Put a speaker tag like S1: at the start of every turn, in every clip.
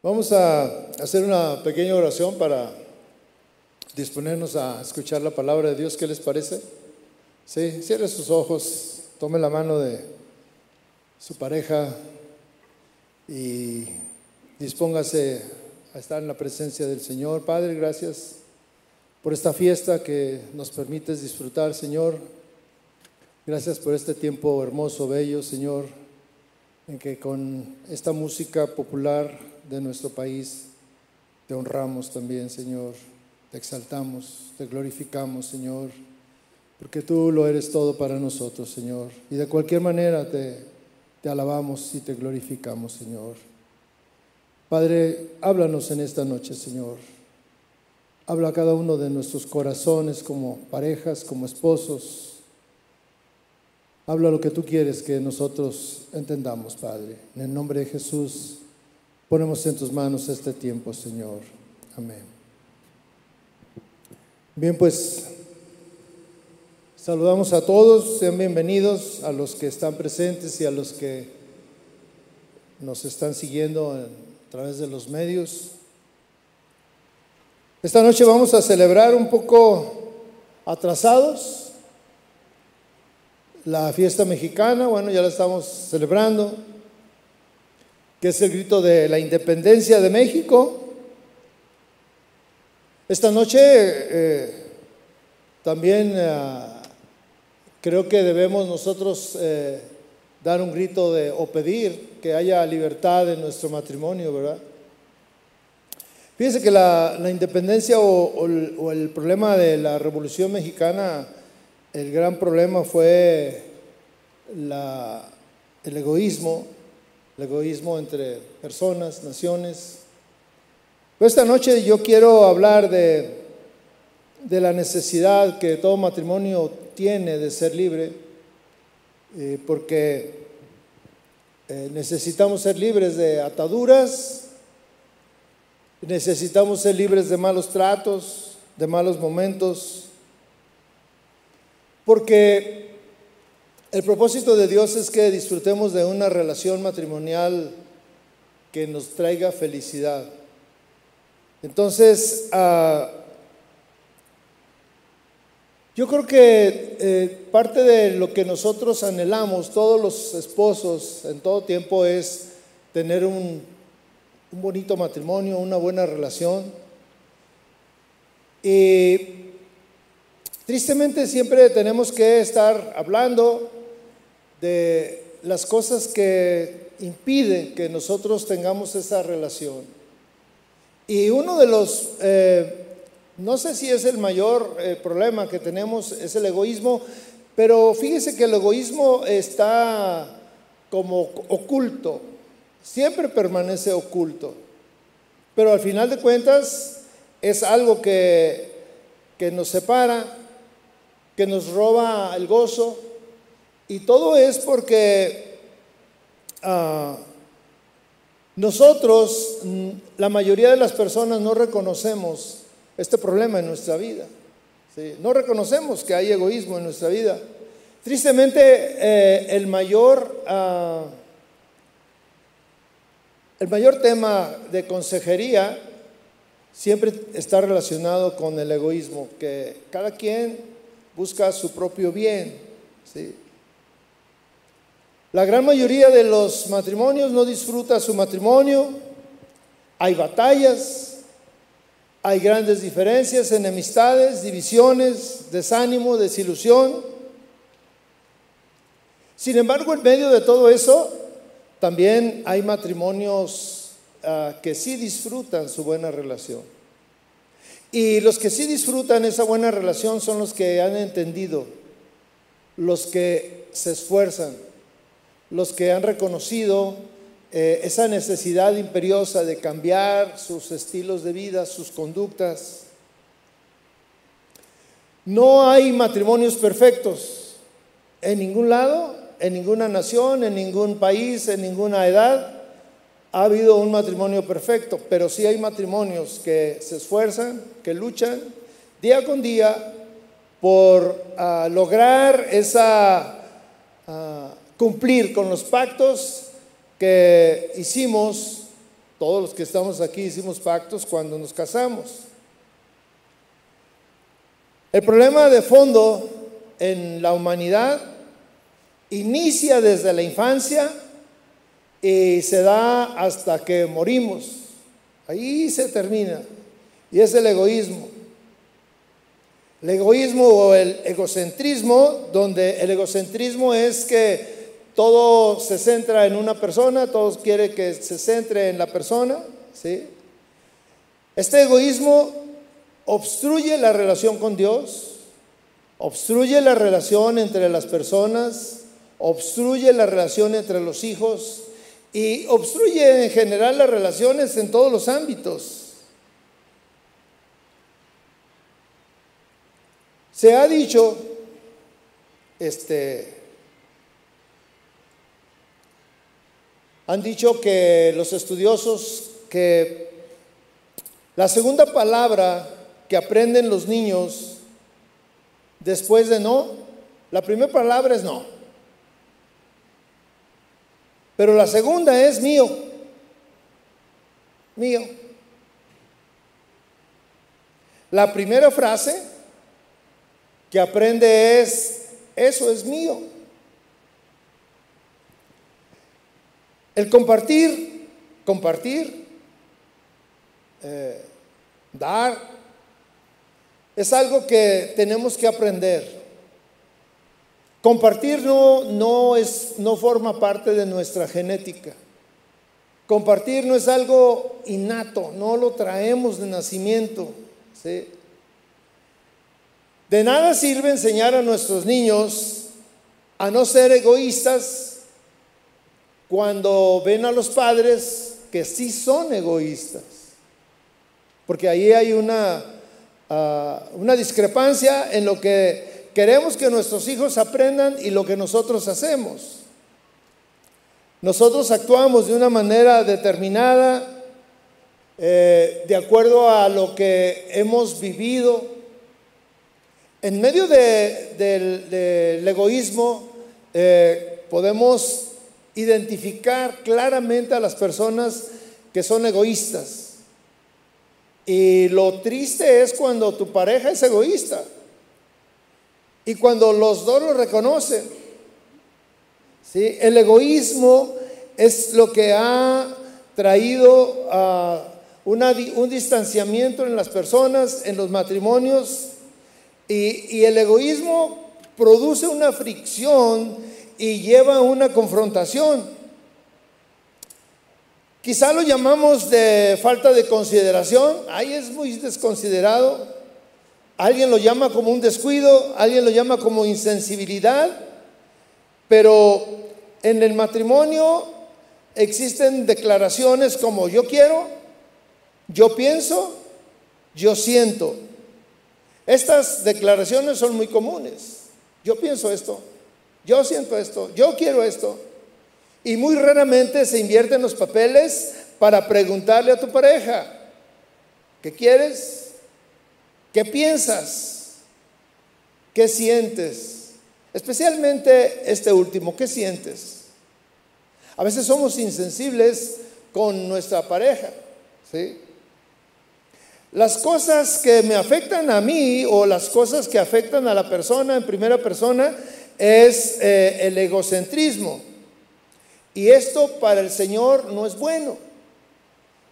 S1: Vamos a hacer una pequeña oración para disponernos a escuchar la palabra de Dios. ¿Qué les parece? Sí, cierre sus ojos, tome la mano de su pareja y dispóngase a estar en la presencia del Señor. Padre, gracias por esta fiesta que nos permites disfrutar, Señor. Gracias por este tiempo hermoso, bello, Señor, en que con esta música popular de nuestro país te honramos también, Señor. Te exaltamos, te glorificamos, Señor, porque tú lo eres todo para nosotros, Señor. Y de cualquier manera te, te alabamos y te glorificamos, Señor. Padre, háblanos en esta noche, Señor. Habla a cada uno de nuestros corazones como parejas, como esposos, Habla lo que tú quieres que nosotros entendamos, Padre. En el nombre de Jesús, ponemos en tus manos este tiempo, Señor. Amén. Bien, pues saludamos a todos, sean bienvenidos a los que están presentes y a los que nos están siguiendo a través de los medios. Esta noche vamos a celebrar un poco atrasados la fiesta mexicana, bueno, ya la estamos celebrando, que es el grito de la independencia de México. Esta noche eh, también eh, creo que debemos nosotros eh, dar un grito de o pedir que haya libertad en nuestro matrimonio, ¿verdad? Fíjense que la, independencia o el problema de la revolución mexicana el gran problema fue el egoísmo, el egoísmo entre personas, naciones. esta noche yo quiero hablar de, de, la necesidad que todo matrimonio tiene de ser libre, eh, porque eh, necesitamos ser libres de ataduras, necesitamos ser libres de malos tratos, de malos momentos, porque el propósito de Dios es que disfrutemos de una relación matrimonial que nos traiga felicidad. Entonces, ah, yo creo que eh, parte de lo que nosotros anhelamos, todos los esposos en todo tiempo, es tener un, un bonito matrimonio, una buena relación. Y Tristemente siempre tenemos que estar hablando de las cosas que impiden que nosotros tengamos esa relación. Y uno de los, eh, no sé si es el mayor eh, problema que tenemos, es el egoísmo, pero fíjese que el egoísmo está como oculto, siempre permanece oculto, pero al final de cuentas es algo que, que nos separa que nos roba el gozo. Y todo es porque ah, nosotros, mm, la mayoría de las personas, no reconocemos este problema en nuestra vida. No reconocemos que hay egoísmo en nuestra vida. Tristemente, eh, el mayor... Ah, el mayor tema de consejería siempre está relacionado con el egoísmo, que cada quien busca su propio bien. La gran mayoría de los matrimonios no disfruta su matrimonio. Hay batallas, hay grandes diferencias, enemistades, divisiones, desánimo, desilusión. Sin embargo, en medio de todo eso, también hay matrimonios ah, que sí disfrutan su buena relación. Y los que sí disfrutan esa buena relación son los que han entendido, los que se esfuerzan, los que han reconocido eh, esa necesidad imperiosa de cambiar sus estilos de vida, sus conductas. No hay matrimonios perfectos en ningún lado, en ninguna nación, en ningún país, en ninguna edad ha habido un matrimonio perfecto, pero sí hay matrimonios que se esfuerzan, que luchan día con día por ah, lograr esa cumplir con los pactos que hicimos Todos los que estamos aquí hicimos pactos cuando nos casamos. El problema de fondo en la humanidad inicia desde la infancia y se da hasta que morimos. Ahí se termina. Y es el egoísmo. El egoísmo o el egocentrismo, donde el egocentrismo es que todo se centra en una persona, todos quieren que se centre en la persona. ¿sí? Este egoísmo obstruye la relación con Dios, obstruye la relación entre las personas, obstruye la relación entre los hijos y obstruye en general las relaciones en todos los ámbitos. Se ha dicho, este, han dicho que los estudiosos que la segunda palabra que aprenden los niños después de no, la primera palabra es no. Pero la segunda es mío. Mío. La primera frase que aprende es, eso es mío. El compartir, compartir, eh, dar, es algo que tenemos que aprender. Compartir no, no, es, no forma parte de nuestra genética. Compartir no es algo innato, no lo traemos de nacimiento. De nada sirve enseñar a nuestros niños a no ser egoístas cuando ven a los padres que sí son egoístas. Porque ahí hay una, ah, una discrepancia en lo que queremos que nuestros hijos aprendan y lo que nosotros hacemos. Nosotros actuamos de una manera determinada, eh, de acuerdo a lo que hemos vivido. En medio del, egoísmo eh, podemos identificar claramente a las personas que son egoístas. Y lo triste es cuando tu pareja es egoísta. Y cuando los dos lo reconocen. ¿sí? El egoísmo es lo que ha traído un distanciamiento en las personas, en los matrimonios. Y el egoísmo produce una fricción y lleva una confrontación. Quizá lo llamamos de falta de consideración, ahí es muy desconsiderado. Alguien lo llama como un descuido, alguien lo llama como insensibilidad, pero en el matrimonio existen declaraciones como yo quiero, yo pienso, yo siento. Estas declaraciones son muy comunes. Yo pienso esto, yo siento esto, yo quiero esto. Y muy raramente se invierten los papeles para preguntarle a tu pareja, ¿qué quieres? ¿Qué piensas? ¿Qué sientes? Especialmente este último, ¿qué sientes? A veces somos insensibles con nuestra pareja, ¿sí? Las cosas que me afectan a mí o las cosas que afectan a la persona en primera persona es eh, el egocentrismo. Y esto para el Señor no es bueno,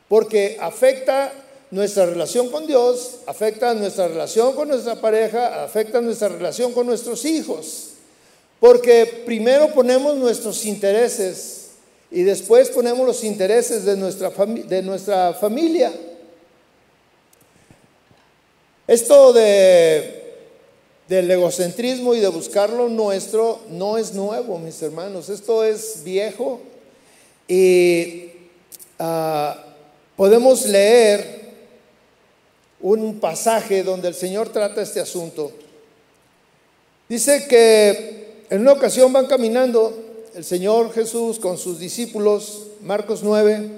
S1: porque afecta nuestra relación con Dios, afecta nuestra relación con nuestra pareja, afecta nuestra relación con nuestros hijos. Porque primero ponemos nuestros intereses y después ponemos los intereses de nuestra, de nuestra familia. Esto de del egocentrismo y de buscar lo nuestro no es nuevo, mis hermanos. Esto es viejo y ah, podemos leer un pasaje donde el Señor trata este asunto. Dice que en una ocasión van caminando el Señor Jesús con sus discípulos, Marcos 9,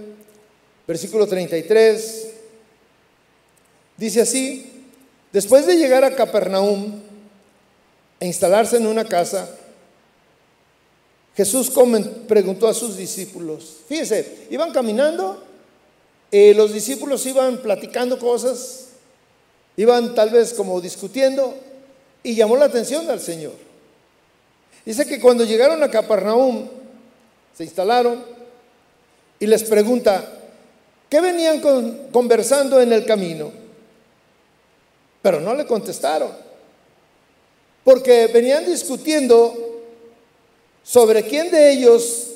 S1: versículo 33. Dice así, después de llegar a Capernaum, e instalarse en una casa, Jesús preguntó a sus discípulos, fíjense, iban caminando eh, los discípulos iban platicando cosas, iban tal vez como discutiendo, y llamó la atención al Señor. Dice que cuando llegaron a Capernaum, se instalaron y les pregunta, ¿qué venían conversando en el camino? Pero no le contestaron, porque venían discutiendo sobre quién de ellos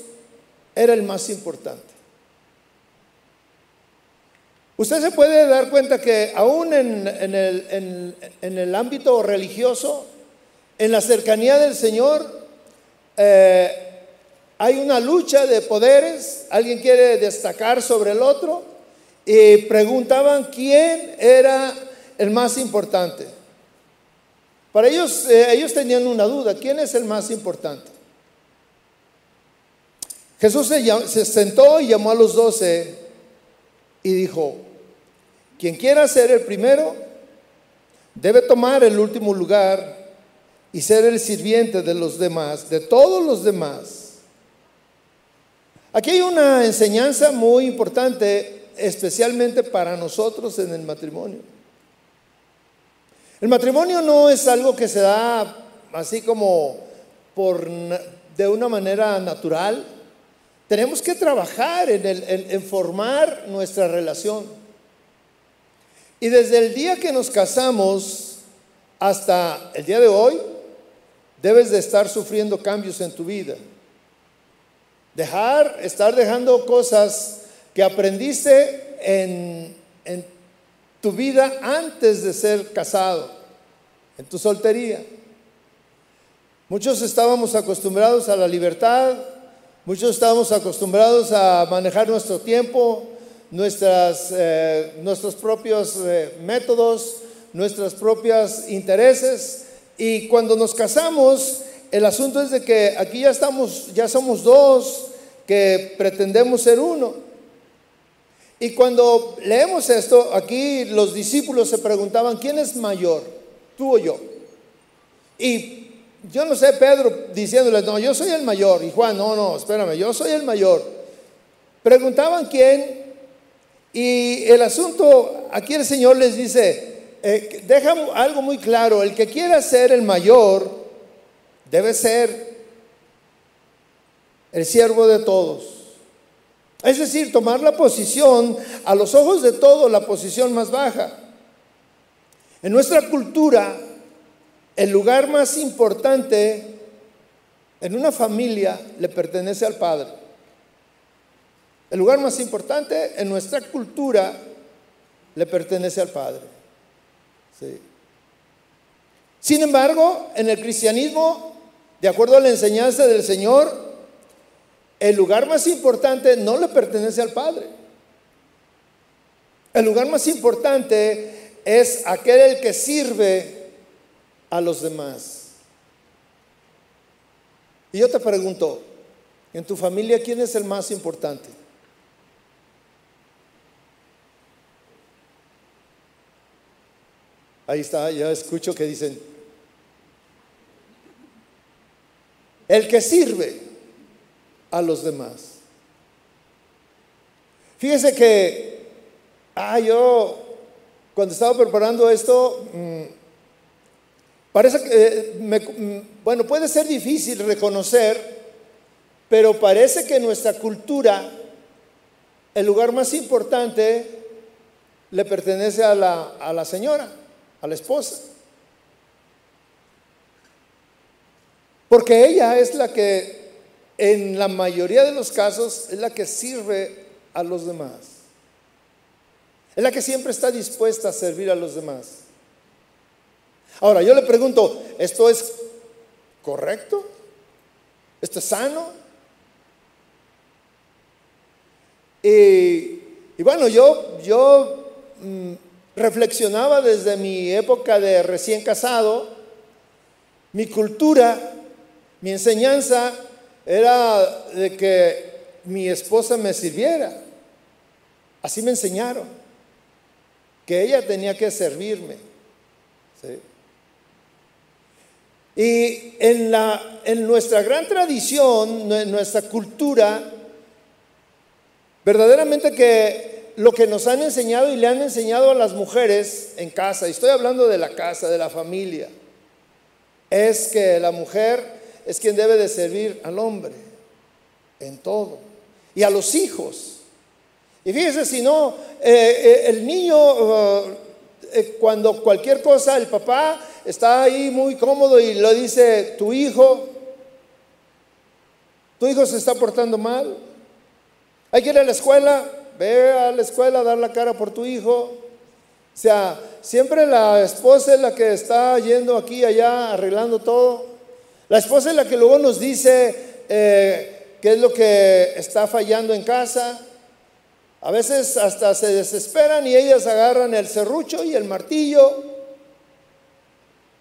S1: era el más importante. Usted se puede dar cuenta que aún en, el, en el, ámbito religioso, en la cercanía del Señor, eh, hay una lucha de poderes, alguien quiere destacar sobre el otro y preguntaban quién era el más importante. Para ellos, eh, ellos tenían una duda, ¿quién es el más importante? Jesús se, se sentó y llamó a los doce y dijo, quien quiera ser el primero, debe tomar el último lugar y ser el sirviente de los demás, de todos los demás. Aquí hay una enseñanza muy importante, especialmente para nosotros en el matrimonio. El matrimonio no es algo que se da así como por, de una manera natural. Tenemos que trabajar en, formar nuestra relación. Y desde el día que nos casamos hasta el día de hoy, debes de estar sufriendo cambios en tu vida. Dejar, estar dejando cosas que aprendiste en, en tu vida antes de ser casado, en tu soltería. Muchos estábamos acostumbrados a la libertad, muchos estábamos acostumbrados a manejar nuestro tiempo, nuestras, eh, nuestros propios eh, métodos, nuestros propios intereses. Y cuando nos casamos, el asunto es de que aquí ya estamos, ya somos dos que pretendemos ser uno. Y cuando leemos esto, aquí los discípulos se preguntaban, ¿quién es mayor? ¿Tú o yo? Y yo no sé, Pedro diciéndoles, no, yo soy el mayor. Y Juan, no, no, espérame, yo soy el mayor. Preguntaban quién y el asunto, aquí el Señor les dice, eh, deja algo muy claro, el que quiera ser el mayor debe ser el siervo de todos. Es decir, tomar la posición, a los ojos de todos, la posición más baja. En nuestra cultura, el lugar más importante en una familia le pertenece al padre. El lugar más importante en nuestra cultura le pertenece al Padre. Sin embargo, en el cristianismo, de acuerdo a la enseñanza del Señor, el lugar más importante no le pertenece al Padre. El lugar más importante es aquel el que sirve a los demás. Y yo te pregunto, en tu familia, ¿quién es el más importante? Ahí está, ya escucho que dicen, el que sirve a los demás. Fíjese que, ah, yo cuando estaba preparando esto, mm, parece que, eh, mm, bueno, puede ser difícil reconocer, pero parece que en nuestra cultura el lugar más importante le pertenece a la, a la señora a la esposa. Porque ella es la que, en la mayoría de los casos, es la que sirve a los demás. Es la que siempre está dispuesta a servir a los demás. Ahora, yo le pregunto, ¿esto es correcto? ¿Esto es sano? Y, bueno, yo, yo mm, reflexionaba desde mi época de recién casado, mi cultura, mi enseñanza era de que mi esposa me sirviera. Así me enseñaron, que ella tenía que servirme. Y en, la, en nuestra gran tradición, en nuestra cultura, verdaderamente que lo que nos han enseñado y le han enseñado a las mujeres en casa, y estoy hablando de la casa, de la familia, es que la mujer es quien debe de servir al hombre en todo y a los hijos. Y fíjese, si no, eh, eh, el niño, eh, cuando cualquier cosa, el papá está ahí muy cómodo y lo dice, tu hijo, tu hijo se está portando mal, hay que ir a la escuela, ve a la escuela dar la cara por tu hijo. O sea, siempre la esposa es la que está yendo aquí y allá arreglando todo. La esposa es la que luego nos dice qué es lo que está fallando en casa. A veces hasta se desesperan y ellas agarran el serrucho y el martillo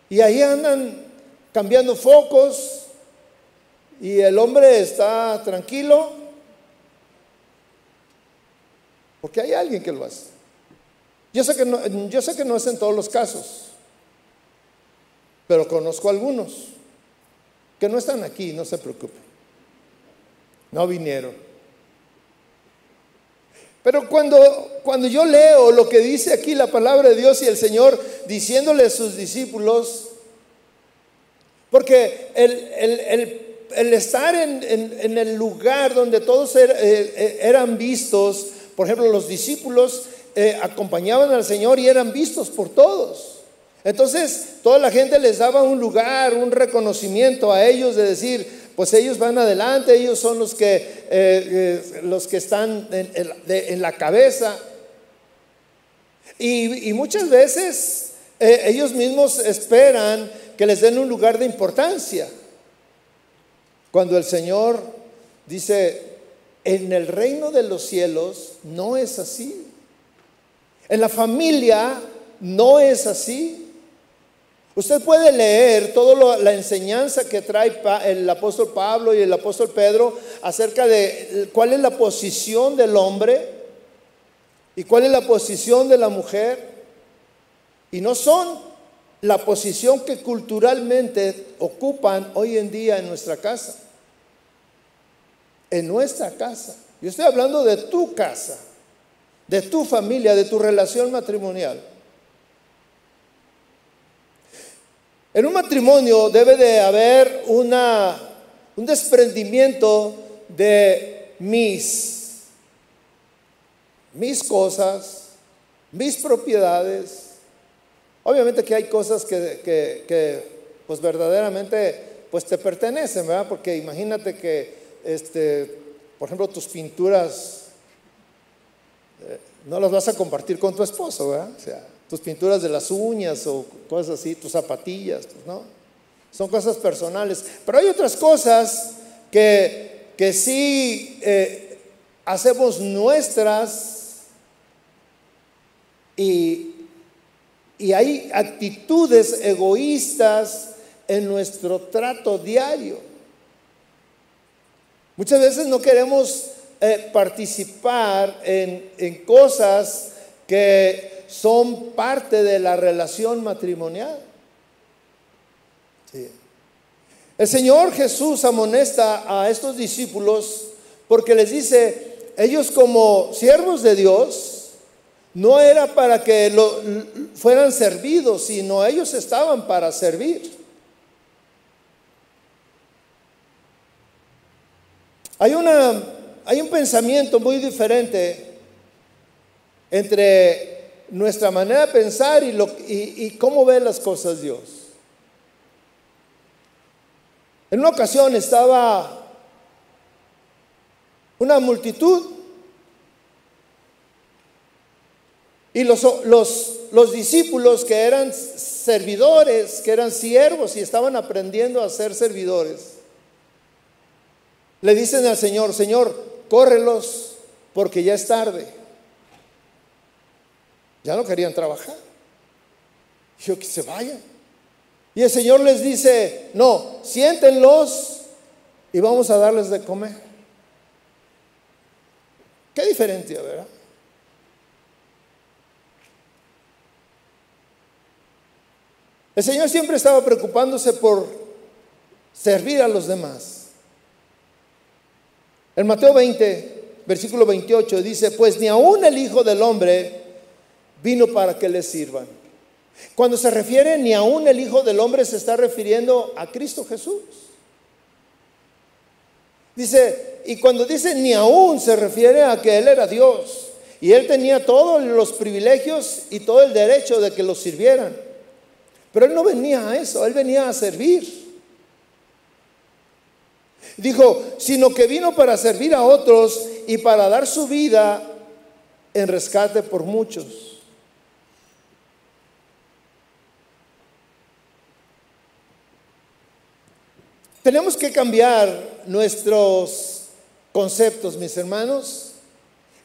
S1: y ahí andan cambiando focos y el hombre está tranquilo porque hay alguien que lo hace. Yo sé que no, yo sé que no es en todos los casos, pero conozco algunos que no están aquí, no se preocupen. No vinieron. Pero cuando, cuando yo leo lo que dice aquí la palabra de Dios y el Señor diciéndole a sus discípulos, porque el, estar en, el lugar donde todos er, eh, eh, eran vistos, por ejemplo, los discípulos eh, acompañaban al Señor y eran vistos por todos. Entonces, toda la gente les daba un lugar, un reconocimiento a ellos de decir, pues ellos van adelante, ellos son los que, eh, eh, los que están en, la cabeza. Y, muchas veces eh, ellos mismos esperan que les den un lugar de importancia. Cuando el Señor dice, en el reino de los cielos no es así. En la familia no es así. Usted puede leer toda la enseñanza que trae el apóstol Pablo y el apóstol Pedro acerca de cuál es la posición del hombre y cuál es la posición de la mujer. Y no son la posición que culturalmente ocupan hoy en día en nuestra casa. En nuestra casa. Yo estoy hablando de tu casa, de tu familia, de tu relación matrimonial. En un matrimonio debe de haber una, un desprendimiento de mis, mis cosas, mis propiedades. Obviamente que hay cosas que, pues verdaderamente pues te pertenecen, ¿verdad? Porque imagínate que, este, por ejemplo, tus pinturas eh, no las vas a compartir con tu esposo, ¿verdad? O sea, tus pinturas de las uñas o cosas así, tus zapatillas, pues, ¿no? Son cosas personales. Pero hay otras cosas que, que sí eh, hacemos nuestras y, y hay actitudes egoístas en nuestro trato diario. Muchas veces no queremos eh, participar en, en cosas que son parte de la relación matrimonial. El Señor Jesús amonesta a estos discípulos porque les dice, ellos como siervos de Dios, no era para que lo, fueran servidos, sino ellos estaban para servir. Hay, una, hay un pensamiento muy diferente entre nuestra manera de pensar y, lo, y, cómo ve las cosas Dios. En una ocasión estaba una multitud y los, los, los, discípulos que eran servidores, que eran siervos y estaban aprendiendo a ser servidores, le dicen al Señor, Señor, córrelos porque ya es tarde. Ya no querían trabajar. Dijo que se vayan. Y el Señor les dice, no, siéntenlos y vamos a darles de comer. Qué diferencia, ¿verdad? El Señor siempre estaba preocupándose por servir a los demás. En Mateo 20, versículo 28, dice, pues ni aún el Hijo del Hombre vino para que le sirvan. Cuando se refiere ni aún el Hijo del Hombre se está refiriendo a Cristo Jesús. Dice, y cuando dice ni aún se refiere a que Él era Dios y Él tenía todos los privilegios y todo el derecho de que lo sirvieran. Pero Él no venía a eso, Él venía a servir. Dijo, sino que vino para servir a otros y para dar su vida en rescate por muchos. Tenemos que cambiar nuestros conceptos, mis hermanos.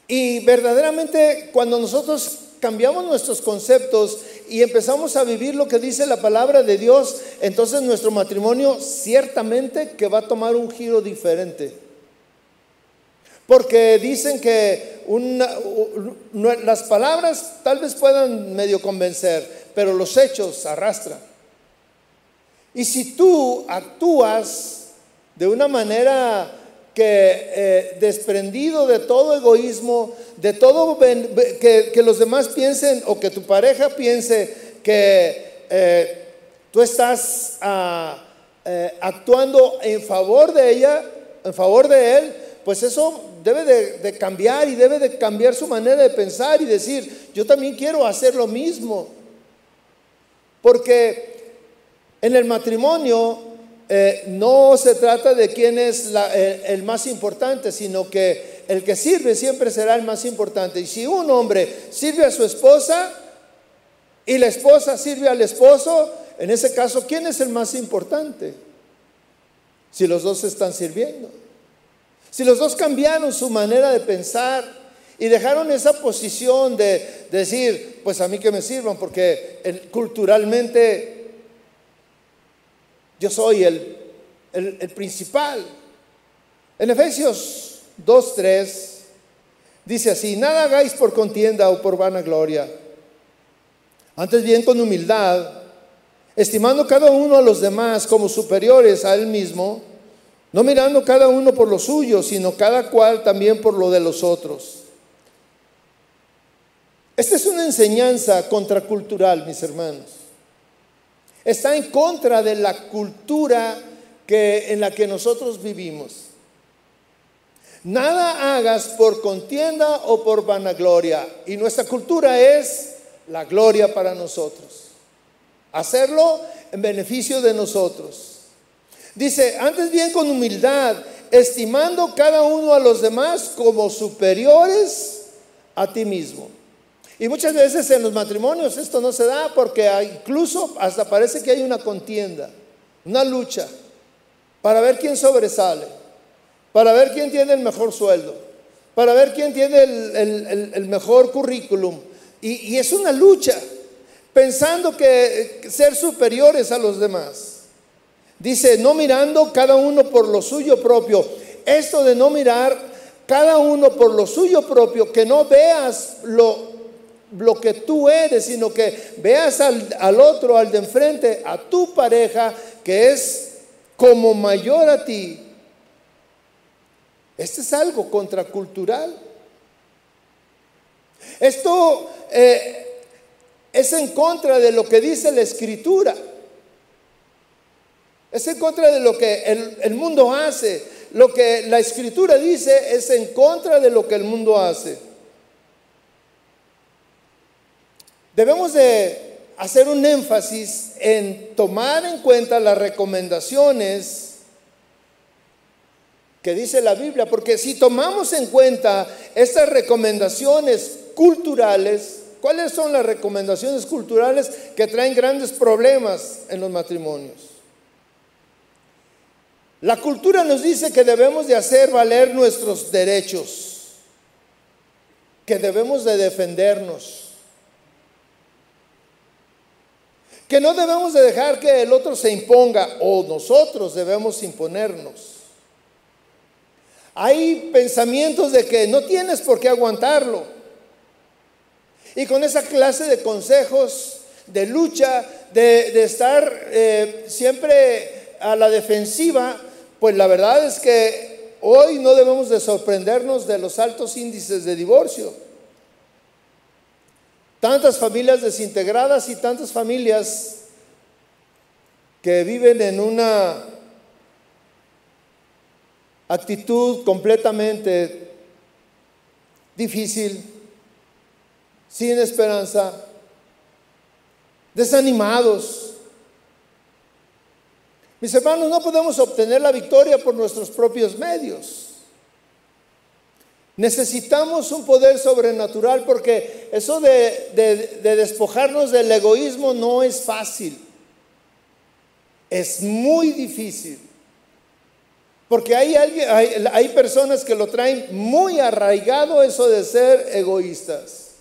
S1: Y verdaderamente cuando nosotros cambiamos nuestros conceptos y empezamos a vivir lo que dice la palabra de Dios, entonces nuestro matrimonio ciertamente que va a tomar un giro diferente. Porque dicen que las palabras tal vez puedan medio convencer, pero los hechos arrastran. Y si tú actúas de una manera que eh, desprendido de todo egoísmo, de todo que, los demás piensen o que tu pareja piense que eh, tú estás ah, eh, actuando en favor de ella, en favor de él, pues eso debe de, cambiar y debe de cambiar su manera de pensar y decir, yo también quiero hacer lo mismo. Porque en el matrimonio eh, no se trata de quién es el, más importante, sino que el que sirve siempre será el más importante. Y si un hombre sirve a su esposa y la esposa sirve al esposo, en ese caso, ¿quién es el más importante? Si los dos están sirviendo. Si los dos cambiaron su manera de pensar y dejaron esa posición de decir, pues a mí que me sirvan, porque culturalmente yo soy el, el, principal. En Efesios 2.3 dice así, nada hagáis por contienda o por vanagloria, antes bien con humildad, estimando cada uno a los demás como superiores a él mismo, no mirando cada uno por lo suyo, sino cada cual también por lo de los otros. Esta es una enseñanza contracultural, mis hermanos está en contra de la cultura que, en la que nosotros vivimos. Nada hagas por contienda o por vanagloria. Y nuestra cultura es la gloria para nosotros. Hacerlo en beneficio de nosotros. Dice, antes bien con humildad, estimando cada uno a los demás como superiores a ti mismo. Y muchas veces en los matrimonios esto no se da porque incluso hasta parece que hay una contienda, una lucha para ver quién sobresale, para ver quién tiene el mejor sueldo, para ver quién tiene el, mejor currículum. Y, y es una lucha, pensando que ser superiores a los demás. Dice, no mirando cada uno por lo suyo propio. Esto de no mirar cada uno por lo suyo propio, que no veas lo lo que tú eres, sino que veas al, otro, al de enfrente, a tu pareja, que es como mayor a ti. Este es algo contracultural. Esto eh, es en contra de lo que dice la escritura. Es en contra de lo que el, el mundo hace. Lo que la escritura dice es en contra de lo que el mundo hace. Debemos de hacer un énfasis en tomar en cuenta las recomendaciones que dice la Biblia, porque si tomamos en cuenta estas recomendaciones culturales, ¿cuáles son las recomendaciones culturales que traen grandes problemas en los matrimonios? La cultura nos dice que debemos de hacer valer nuestros derechos, que debemos de defendernos que no debemos de dejar que el otro se imponga o nosotros debemos imponernos. Hay pensamientos de que no tienes por qué aguantarlo. Y con esa clase de consejos, de lucha, de, estar eh, siempre a la defensiva, pues la verdad es que hoy no debemos de sorprendernos de los altos índices de divorcio. Tantas familias desintegradas y tantas familias que viven en una actitud completamente difícil, sin esperanza, desanimados. Mis hermanos, no podemos obtener la victoria por nuestros propios medios. Necesitamos un poder sobrenatural porque eso de, despojarnos del egoísmo no es fácil. Es muy difícil. Porque hay, alguien, hay, personas que lo traen muy arraigado eso de ser egoístas,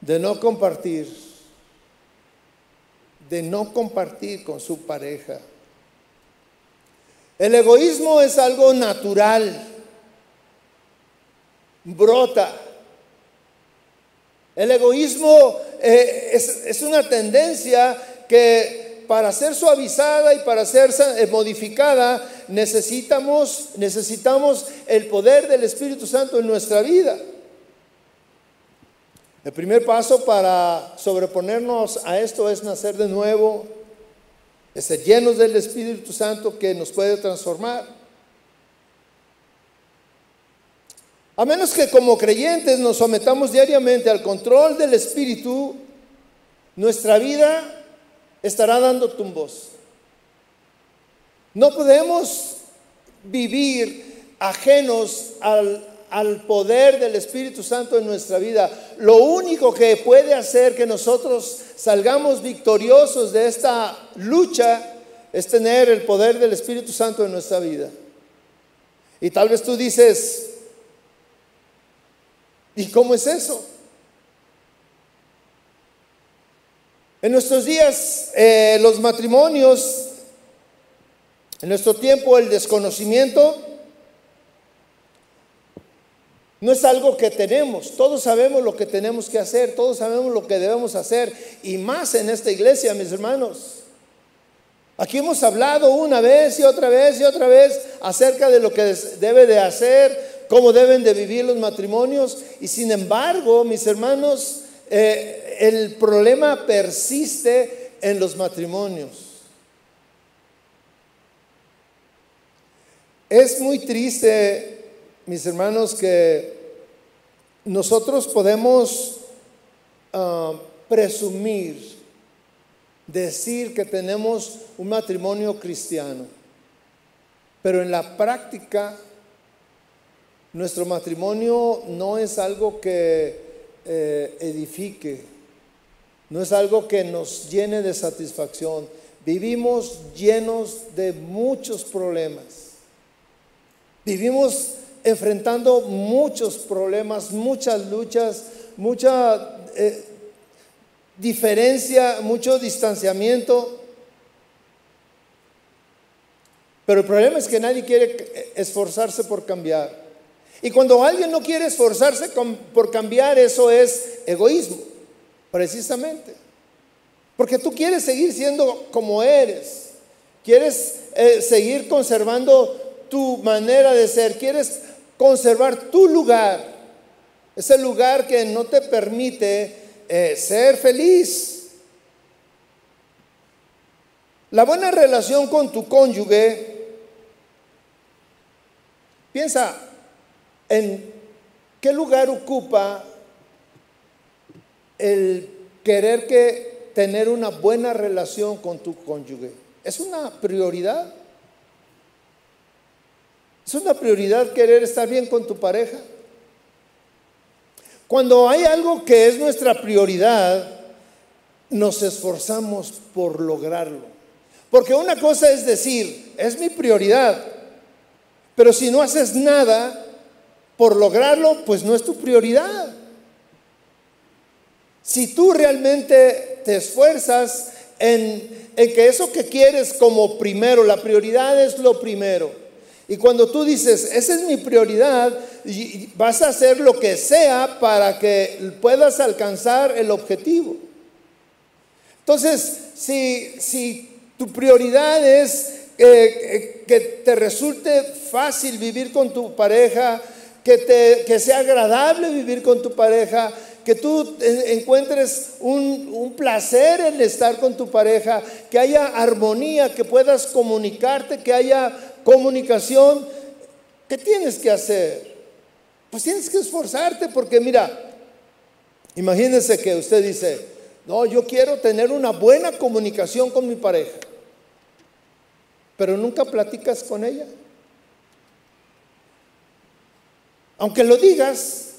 S1: de no compartir, de no compartir con su pareja. El egoísmo es algo natural, brota. El egoísmo eh, es, es una tendencia que para ser suavizada y para ser eh, modificada, necesitamos, necesitamos el poder del Espíritu Santo en nuestra vida. El primer paso para sobreponernos a esto es nacer de nuevo, ser llenos del Espíritu Santo que nos puede transformar. A menos que como creyentes nos sometamos diariamente al control del Espíritu, nuestra vida estará dando tumbos. No podemos vivir ajenos al, al poder del Espíritu Santo en nuestra vida. Lo único que puede hacer que nosotros salgamos victoriosos de esta lucha es tener el poder del Espíritu Santo en nuestra vida. Y tal vez tú dices, ¿y cómo es eso? En nuestros días, eh, los matrimonios, en nuestro tiempo, el desconocimiento no es algo que tenemos. Todos sabemos lo que tenemos que hacer, todos sabemos lo que debemos hacer, y más en esta iglesia, mis hermanos. Aquí hemos hablado una vez y otra vez y otra vez acerca de lo que debe de hacer, cómo deben de vivir los matrimonios, y sin embargo, mis hermanos, eh, el problema persiste en los matrimonios. Es muy triste, mis hermanos, que nosotros podemos ah, presumir, decir que tenemos un matrimonio cristiano, pero en la práctica nuestro matrimonio no es algo que eh, edifique, no es algo que nos llene de satisfacción. Vivimos llenos de muchos problemas. Vivimos enfrentando muchos problemas, muchas luchas, mucha eh, diferencia, mucho distanciamiento. Pero el problema es que nadie quiere esforzarse por cambiar. Y cuando alguien no quiere esforzarse por cambiar, eso es egoísmo, precisamente. Porque tú quieres seguir siendo como eres, quieres eh, seguir conservando tu manera de ser, quieres conservar tu lugar, ese lugar que no te permite eh, ser feliz. La buena relación con tu cónyuge, piensa, ¿En qué lugar ocupa el querer que tener una buena relación con tu cónyuge? ¿Es una prioridad? ¿Es una prioridad querer estar bien con tu pareja? Cuando hay algo que es nuestra prioridad, nos esforzamos por lograrlo. Porque una cosa es decir, es mi prioridad, pero si no haces nada, por lograrlo, pues no es tu prioridad. Si tú realmente te esfuerzas en, que eso que quieres como primero, la prioridad es lo primero. Y cuando tú dices, esa es mi prioridad, vas a hacer lo que sea para que puedas alcanzar el objetivo. Entonces, si, tu prioridad es eh, que te resulte fácil vivir con tu pareja, que, sea agradable vivir con tu pareja, que tú encuentres un, un, placer en estar con tu pareja, que haya armonía, que puedas comunicarte, que haya comunicación. ¿Qué tienes que hacer? Pues tienes que esforzarte porque mira, imagínense que usted dice, no, yo quiero tener una buena comunicación con mi pareja, pero nunca platicas con ella. Aunque lo digas,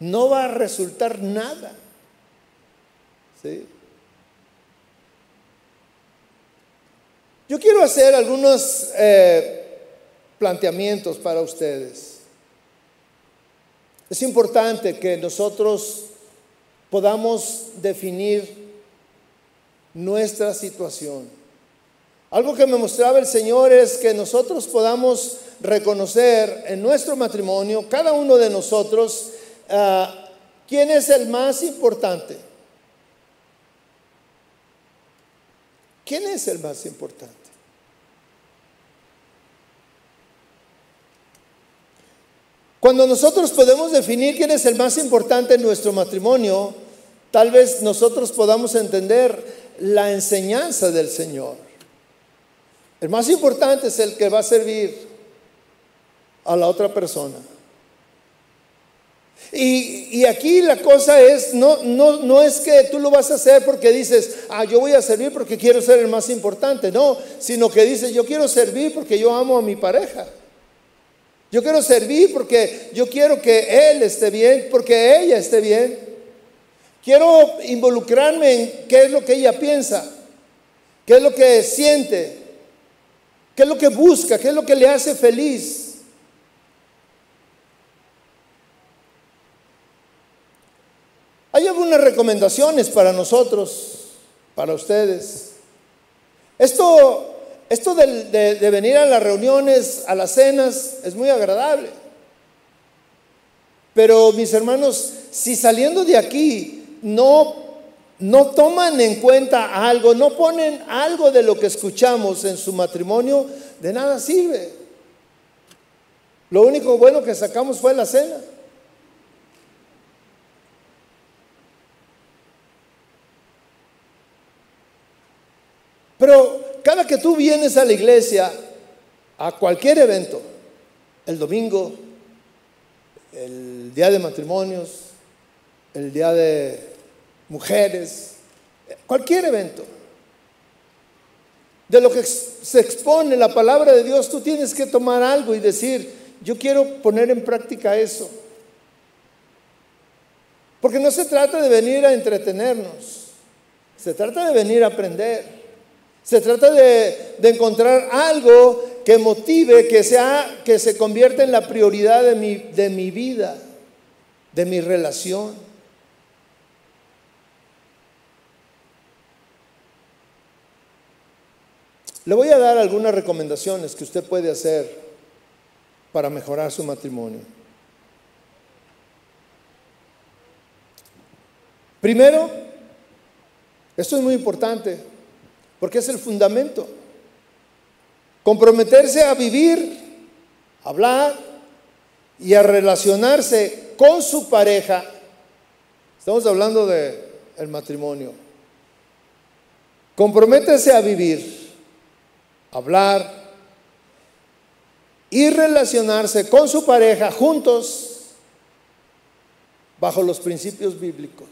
S1: no va a resultar nada. ¿Sí? Yo quiero hacer algunos eh, planteamientos para ustedes. Es importante que nosotros podamos definir nuestra situación. Algo que me mostraba el Señor es que nosotros podamos reconocer en nuestro matrimonio, cada uno de nosotros, ah, quién es el más importante. ¿Quién es el más importante? Cuando nosotros podemos definir quién es el más importante en nuestro matrimonio, tal vez nosotros podamos entender la enseñanza del Señor. El más importante es el que va a servir a la otra persona. Y, aquí la cosa es, no, no, no es que tú lo vas a hacer porque dices, ah, yo voy a servir porque quiero ser el más importante, no, sino que dices, yo quiero servir porque yo amo a mi pareja. Yo quiero servir porque yo quiero que él esté bien, porque ella esté bien. Quiero involucrarme en qué es lo que ella piensa, qué es lo que siente, qué es lo que busca, qué es lo que le hace feliz. Hay algunas recomendaciones para nosotros, para ustedes. Esto, esto de, de, venir a las reuniones, a las cenas, es muy agradable. Pero mis hermanos, si saliendo de aquí no, no toman en cuenta algo, no ponen algo de lo que escuchamos en su matrimonio, de nada sirve. Lo único bueno que sacamos fue la cena. Pero cada que tú vienes a la iglesia, a cualquier evento, el domingo, el día de matrimonios, el día de mujeres, cualquier evento, de lo que se expone la palabra de Dios, tú tienes que tomar algo y decir, yo quiero poner en práctica eso. Porque no se trata de venir a entretenernos, se trata de venir a aprender. Se trata de, encontrar algo que motive, que, sea, que se convierta en la prioridad de mi, de mi vida, de mi relación. Le voy a dar algunas recomendaciones que usted puede hacer para mejorar su matrimonio. Primero, esto es muy importante, porque es el fundamento. Comprometerse a vivir, hablar y a relacionarse con su pareja. Estamos hablando del el matrimonio. Comprométese a vivir, hablar y relacionarse con su pareja juntos bajo los principios bíblicos.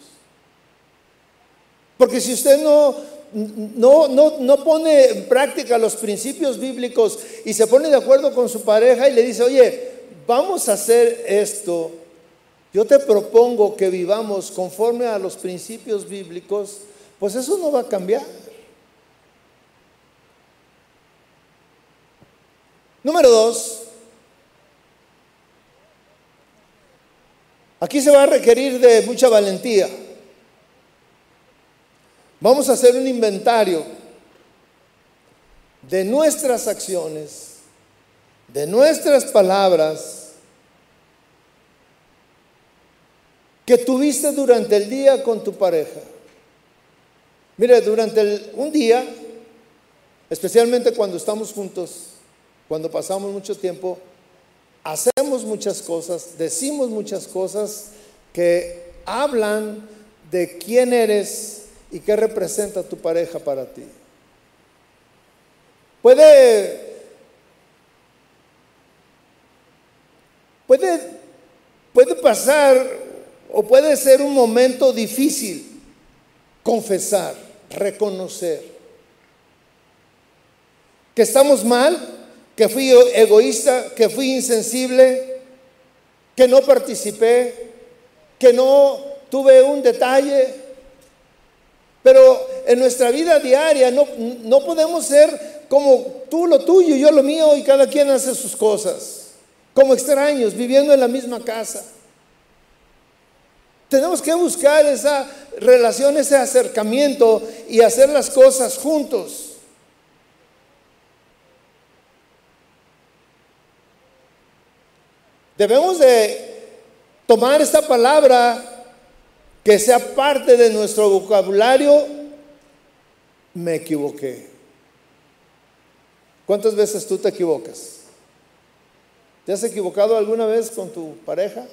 S1: Porque si usted no no, no, no pone en práctica los principios bíblicos y se pone de acuerdo con su pareja y le dice, oye, vamos a hacer esto, yo te propongo que vivamos conforme a los principios bíblicos, pues eso no va a cambiar. Número dos, aquí se va a requerir de mucha valentía. Vamos a hacer un inventario de nuestras acciones, de nuestras palabras que tuviste durante el día con tu pareja. Mire, durante un día, especialmente cuando estamos juntos, cuando pasamos mucho tiempo, hacemos muchas cosas, decimos muchas cosas que hablan de quién eres y qué representa tu pareja para ti. Puede, puede, puede pasar o puede ser un momento difícil confesar, reconocer que estamos mal, que fui egoísta, que fui insensible, que no participé, que no tuve un detalle. Pero en nuestra vida diaria no, no podemos ser como tú lo tuyo, yo lo mío y cada quien hace sus cosas, como extraños, viviendo en la misma casa. Tenemos que buscar esa relación, ese acercamiento y hacer las cosas juntos. Debemos de tomar esta palabra que sea parte de nuestro vocabulario. Me equivoqué. ¿Cuántas veces tú te equivocas? ¿Te has equivocado alguna vez con tu pareja?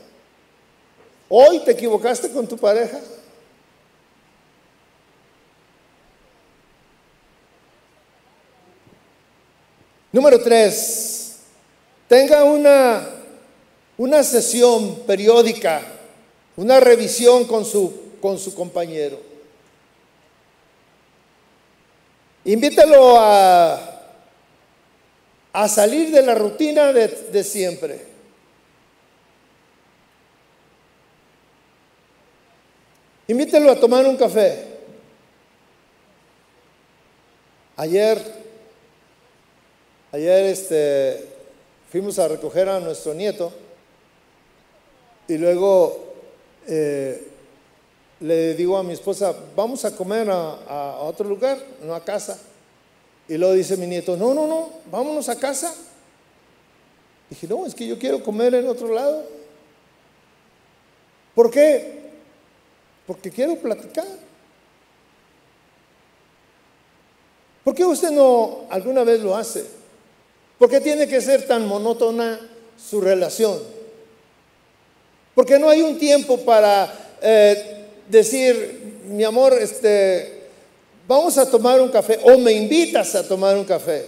S1: ¿Hoy te equivocaste con tu pareja? Número tres, tenga una, una sesión periódica, una revisión con su, con su compañero. Invítalo a a salir de la rutina de, siempre. Invítelo a tomar un café. Ayer, ayer este, fuimos a recoger a nuestro nieto y luego eh, le digo a mi esposa, vamos a comer a otro lugar, no a casa. Y luego dice mi nieto, no, no, no, vámonos a casa. Dije, no, es que yo quiero comer en otro lado. ¿Por qué? Porque quiero platicar. ¿Por qué usted no alguna vez lo hace? ¿Por qué tiene que ser tan monótona su relación? Porque no hay un tiempo para eh, decir, mi amor, este, vamos a tomar un café o me invitas a tomar un café.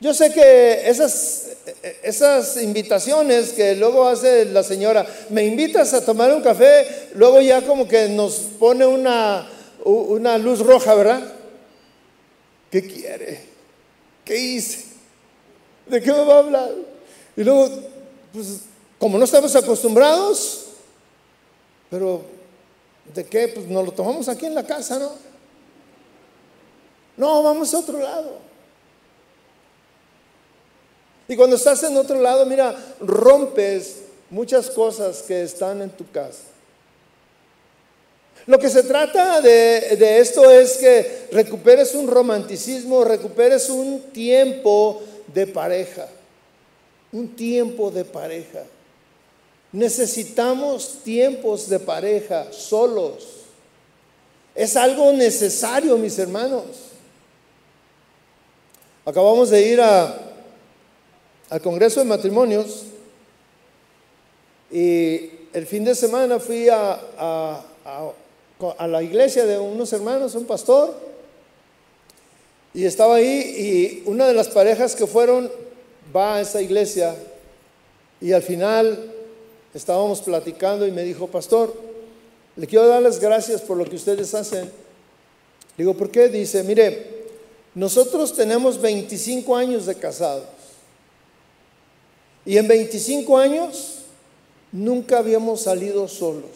S1: Yo sé que esas, esas invitaciones que luego hace la señora, me invitas a tomar un café, luego ya como que nos pone una, una luz roja, ¿verdad? ¿Qué quiere? ¿Qué hice? ¿De qué me va a hablar? Y luego, pues como no estamos acostumbrados, pero ¿De qué? Pues nos lo tomamos aquí en la casa, ¿no? No, vamos a otro lado. Y cuando estás en otro lado, mira, rompes muchas cosas que están en tu casa. Lo que se trata de, de, esto es que recuperes un romanticismo, recuperes un tiempo de pareja, un tiempo de pareja. Necesitamos tiempos de pareja solos. Es algo necesario, mis hermanos. Acabamos de ir a, al Congreso de Matrimonios y el fin de semana fui a, a, a la iglesia de unos hermanos, un pastor, y estaba ahí y una de las parejas que fueron va a esa iglesia y al final estábamos platicando y me dijo, pastor, le quiero dar las gracias por lo que ustedes hacen. Digo, ¿por qué? Dice, mire, nosotros tenemos 25 años de casados. Y en 25 años nunca habíamos salido solos.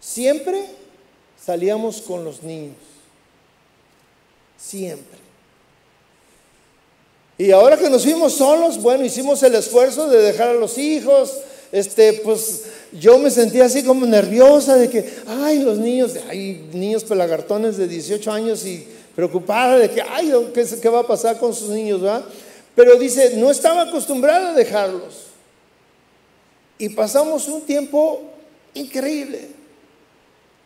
S1: Siempre salíamos con los niños. Siempre. Y ahora que nos fuimos solos, bueno, hicimos el esfuerzo de dejar a los hijos. Este, pues yo me sentía así como nerviosa de que, ay, los niños, hay niños pelagartones de 18 años y preocupada de que, ay, ¿qué, va a pasar con sus niños, va? Pero dice, no estaba acostumbrada a dejarlos. Y pasamos un tiempo increíble.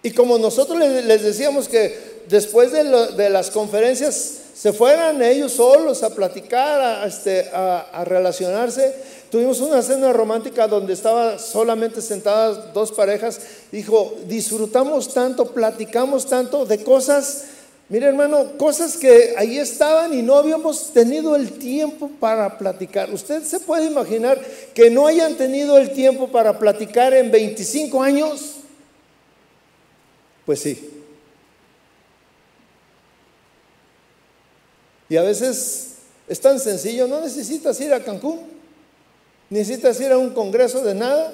S1: Y como nosotros les, decíamos que después de, las conferencias se fueran ellos solos a platicar, este, a relacionarse, Tuvimos una cena romántica donde estaba solamente sentadas dos parejas. Dijo, disfrutamos tanto, platicamos tanto de cosas, mire hermano, cosas que ahí estaban y no habíamos tenido el tiempo para platicar. Usted se puede imaginar que no hayan tenido el tiempo para platicar en 25 años. Pues sí. Y a veces es tan sencillo, no necesitas ir a Cancún necesitas ir a un congreso de nada,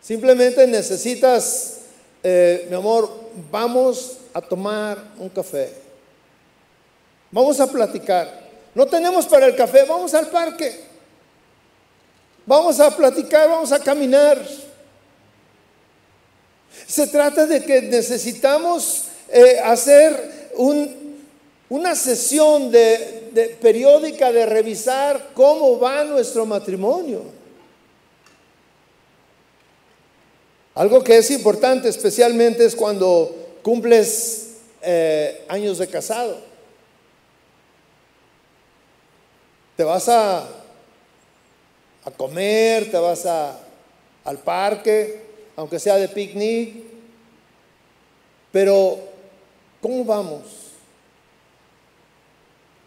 S1: simplemente necesitas, eh, mi amor, vamos a tomar un café, vamos a platicar. No tenemos para el café, vamos al parque, vamos a platicar, vamos a caminar. Se trata de que necesitamos eh, hacer una sesión de, periódica de revisar cómo va nuestro matrimonio. Algo que es importante especialmente es cuando cumples eh, años de casado. Te vas a, a comer, te vas a, al parque, aunque sea de picnic, pero ¿cómo vamos?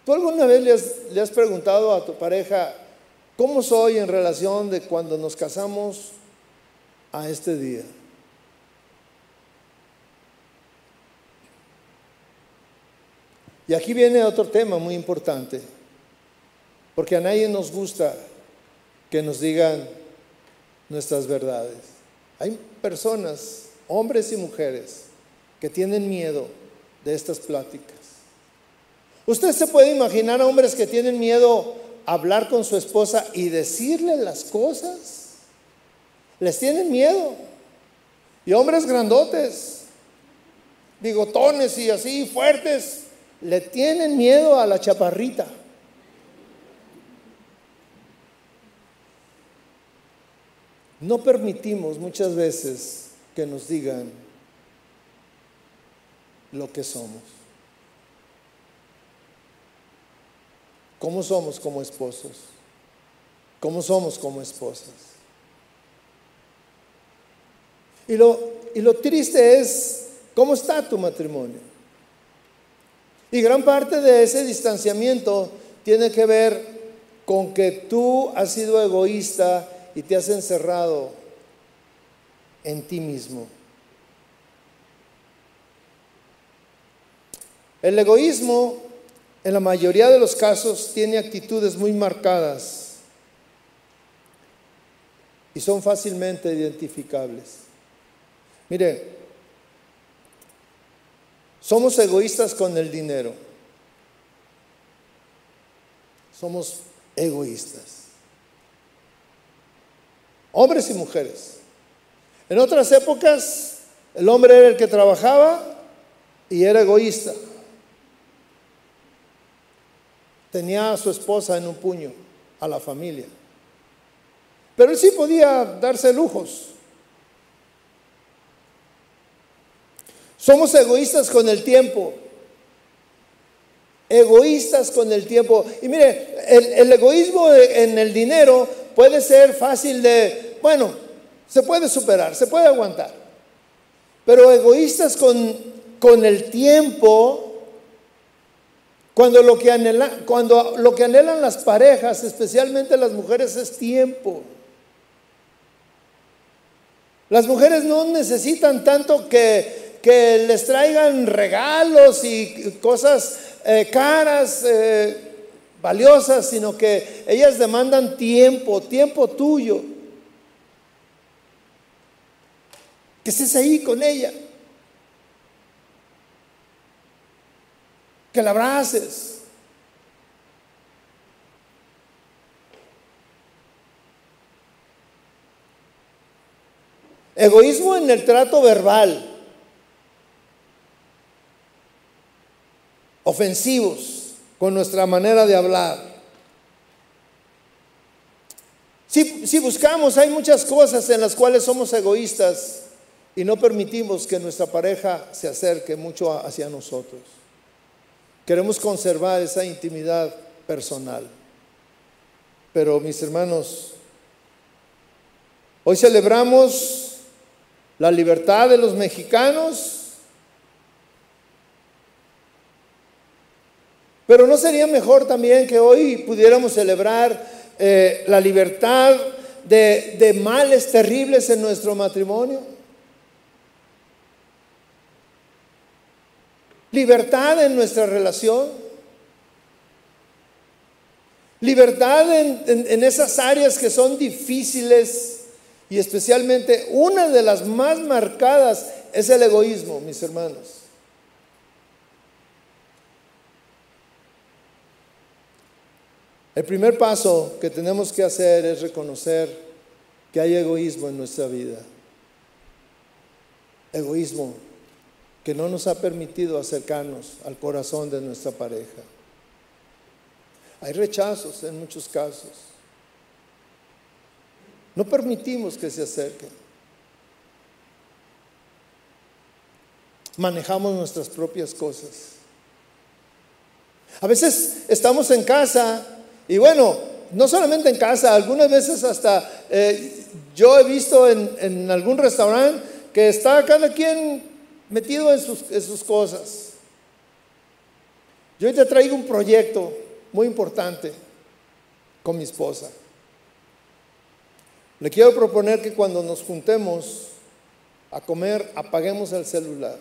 S1: ¿Tú alguna vez le has, preguntado a tu pareja, ¿cómo soy en relación de cuando nos casamos a este día? Y aquí viene otro tema muy importante, porque a nadie nos gusta que nos digan nuestras verdades. Hay personas, hombres y mujeres, que tienen miedo de estas pláticas. Usted se puede imaginar a hombres que tienen miedo a hablar con su esposa y decirle las cosas. Les tienen miedo. Y hombres grandotes, bigotones y así fuertes, le tienen miedo a la chaparrita. No permitimos muchas veces que nos digan lo que somos. ¿Cómo somos como esposos? ¿Cómo somos como esposas? Y lo, y lo triste es, ¿cómo está tu matrimonio? Y gran parte de ese distanciamiento tiene que ver con que tú has sido egoísta y te has encerrado en ti mismo. El egoísmo en la mayoría de los casos tiene actitudes muy marcadas y son fácilmente identificables. Mire, somos egoístas con el dinero. Somos egoístas. Hombres y mujeres. En otras épocas, el hombre era el que trabajaba y era egoísta. Tenía a su esposa en un puño, a la familia. Pero él sí podía darse lujos. Somos egoístas con el tiempo. Egoístas con el tiempo. Y mire, el, egoísmo en el dinero puede ser fácil de, bueno, se puede superar, se puede aguantar. Pero egoístas con, con el tiempo cuando lo, que cuando lo que anhelan las parejas, especialmente las mujeres, es tiempo. Las mujeres no necesitan tanto que, les traigan regalos y cosas eh, caras, eh, valiosas, sino que ellas demandan tiempo, tiempo tuyo. Que estés ahí con ella. Que la abraces. Egoísmo en el trato verbal. Ofensivos con nuestra manera de hablar. Si, si, buscamos, hay muchas cosas en las cuales somos egoístas y no permitimos que nuestra pareja se acerque mucho hacia nosotros. Queremos conservar esa intimidad personal. Pero mis hermanos, hoy celebramos la libertad de los mexicanos, pero ¿no sería mejor también que hoy pudiéramos celebrar eh, la libertad de, de males terribles en nuestro matrimonio? Libertad en nuestra relación, libertad en, esas áreas que son difíciles y especialmente una de las más marcadas es el egoísmo, mis hermanos. El primer paso que tenemos que hacer es reconocer que hay egoísmo en nuestra vida. Egoísmo que no nos ha permitido acercarnos al corazón de nuestra pareja. Hay rechazos en muchos casos. No permitimos que se acerquen. Manejamos nuestras propias cosas. A veces estamos en casa y bueno, no solamente en casa, algunas veces hasta eh, yo he visto en, en algún restaurante que está cada quien metido en sus, cosas. Yo hoy te traigo un proyecto muy importante con mi esposa. Le quiero proponer que cuando nos juntemos a comer, apaguemos el celular.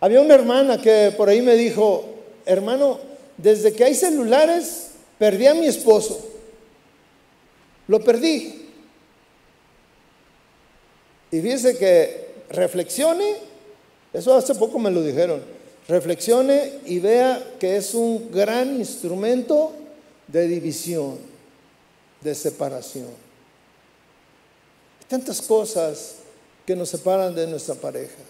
S1: Había una hermana que por ahí me dijo, hermano, desde que hay celulares, perdí a mi esposo. Lo perdí. Y fíjese que reflexione, eso hace poco me lo dijeron, reflexione y vea que es un gran instrumento de división, de separación. Hay tantas cosas que nos separan de nuestra pareja.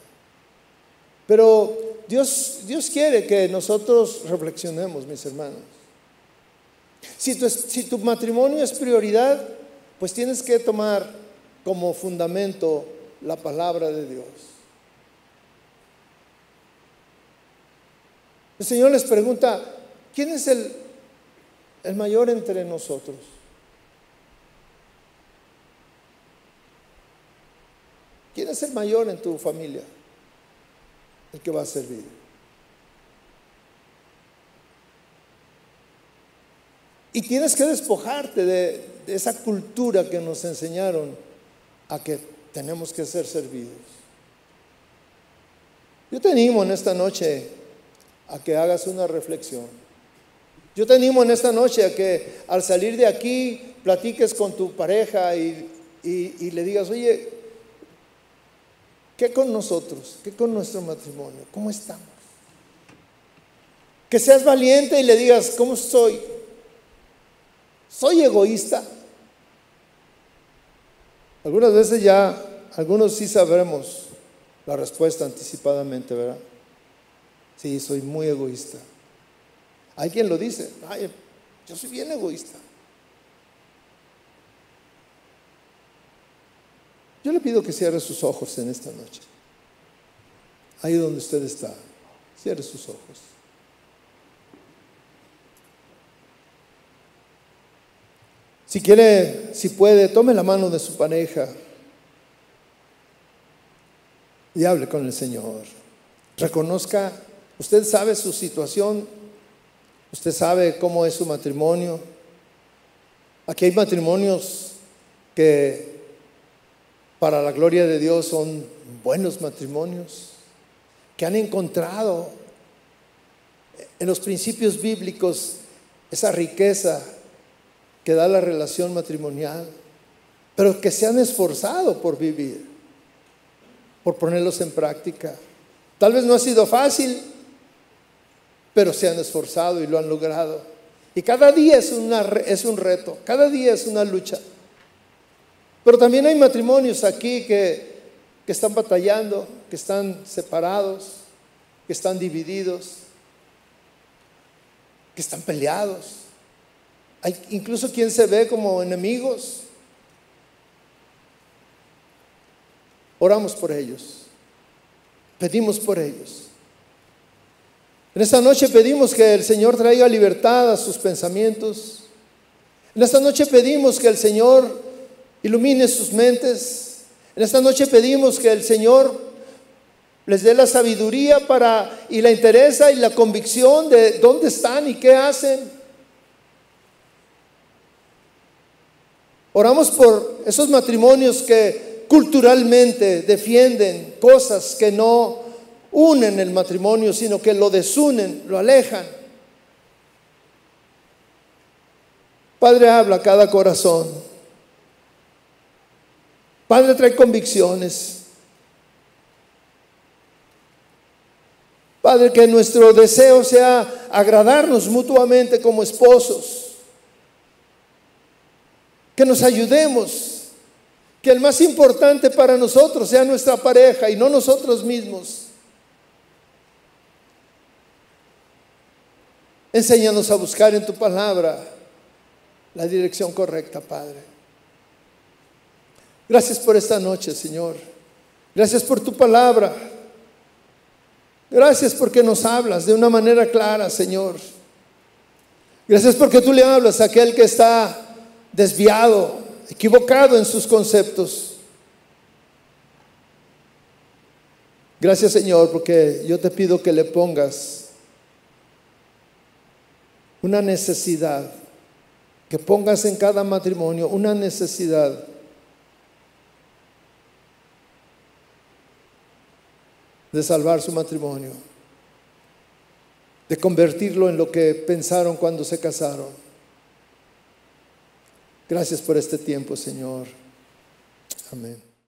S1: Pero Dios, Dios quiere que nosotros reflexionemos, mis hermanos. Si tu, si tu matrimonio es prioridad, pues tienes que tomar como fundamento la palabra de Dios. El Señor les pregunta, ¿quién es el, el mayor entre nosotros? ¿Quién es el mayor en tu familia? El que va a servir. Y tienes que despojarte de, de esa cultura que nos enseñaron a que tenemos que ser servidos. Yo te animo en esta noche a que hagas una reflexión. Yo te animo en esta noche a que al salir de aquí platiques con tu pareja y, y le digas, oye, ¿qué con nosotros? ¿Qué con nuestro matrimonio? ¿Cómo estamos? Que seas valiente y le digas, ¿cómo soy? ¿Soy egoísta? Algunas veces ya, algunos sí sabremos la respuesta anticipadamente, ¿verdad? Sí, soy muy egoísta. Hay quien lo dice, yo soy bien egoísta. Yo le pido que cierre sus ojos en esta noche. Ahí donde usted está, cierre sus ojos. Si quiere, si puede, tome la mano de su pareja y hable con el Señor. Reconozca, usted sabe su situación, usted sabe cómo es su matrimonio. Aquí hay matrimonios que para la gloria de Dios son buenos matrimonios, que han encontrado en los principios bíblicos esa riqueza que da la relación matrimonial, pero que se han esforzado por vivir, por ponerlos en práctica. Tal vez no ha sido fácil, pero se han esforzado y lo han logrado. Y cada día es, es un reto, cada día es una lucha. Pero también hay matrimonios aquí que, que están batallando, que están separados, que están divididos, que están peleados. Hay incluso quien se ve como enemigos. Oramos por ellos. Pedimos por ellos. En esta noche pedimos que el Señor traiga libertad a sus pensamientos. En esta noche pedimos que el Señor ilumine sus mentes. En esta noche pedimos que el Señor les dé la sabiduría para y la interesa y la convicción de dónde están y qué hacen. Oramos por esos matrimonios que culturalmente defienden cosas que no unen el matrimonio, sino que lo desunen, lo alejan. Padre, habla a cada corazón. Padre, trae convicciones. Padre, que nuestro deseo sea agradarnos mutuamente como esposos. Que nos ayudemos. Que el más importante para nosotros sea nuestra pareja y no nosotros mismos. Enséñanos a buscar en tu palabra la dirección correcta, Padre. Gracias por esta noche, Señor. Gracias por tu palabra. Gracias porque nos hablas de una manera clara, Señor. Gracias porque tú le hablas a aquel que está desviado, equivocado en sus conceptos. Gracias, Señor, porque yo te pido que le pongas una necesidad, que pongas en cada matrimonio una necesidad de salvar su matrimonio, de convertirlo en lo que pensaron cuando se casaron. Gracias por este tiempo, Señor. Amén.